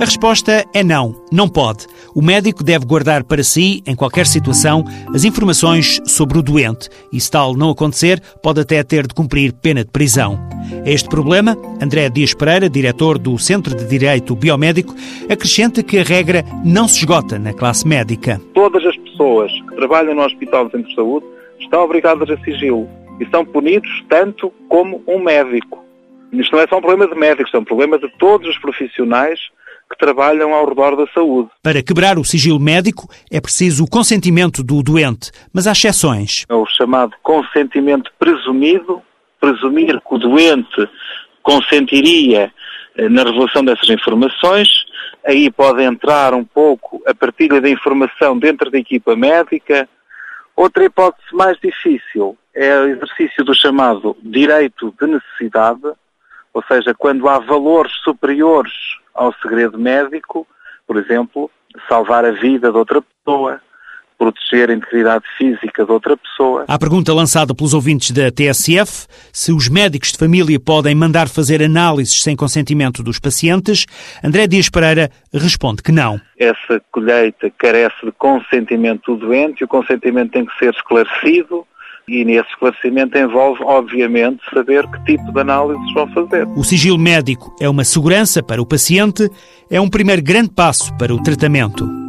A resposta é não, não pode. O médico deve guardar para si, em qualquer situação, as informações sobre o doente e, se tal não acontecer, pode até ter de cumprir pena de prisão. A este problema, André Dias Pereira, diretor do Centro de Direito Biomédico, acrescenta que a regra não se esgota na classe médica. Todas as pessoas que trabalham no Hospital do Centro de Saúde estão obrigadas a sigilo e são punidos tanto como um médico. Isto não é só um problema de médicos, é um problema de todos os profissionais que trabalham ao redor da saúde. Para quebrar o sigilo médico é preciso o consentimento do doente, mas há exceções. É o chamado consentimento presumido, presumir que o doente consentiria eh, na revelação dessas informações, aí pode entrar um pouco a partilha da informação dentro da equipa médica. Outra hipótese mais difícil é o exercício do chamado direito de necessidade, ou seja, quando há valores superiores ao segredo médico, por exemplo, salvar a vida de outra pessoa, proteger a integridade física de outra pessoa. À pergunta lançada pelos ouvintes da TSF, se os médicos de família podem mandar fazer análises sem consentimento dos pacientes, André Dias Pereira responde que não. Essa colheita carece de consentimento do doente e o consentimento tem que ser esclarecido e nesse esclarecimento envolve, obviamente, saber que tipo de análises vão fazer. O sigilo médico é uma segurança para o paciente, é um primeiro grande passo para o tratamento.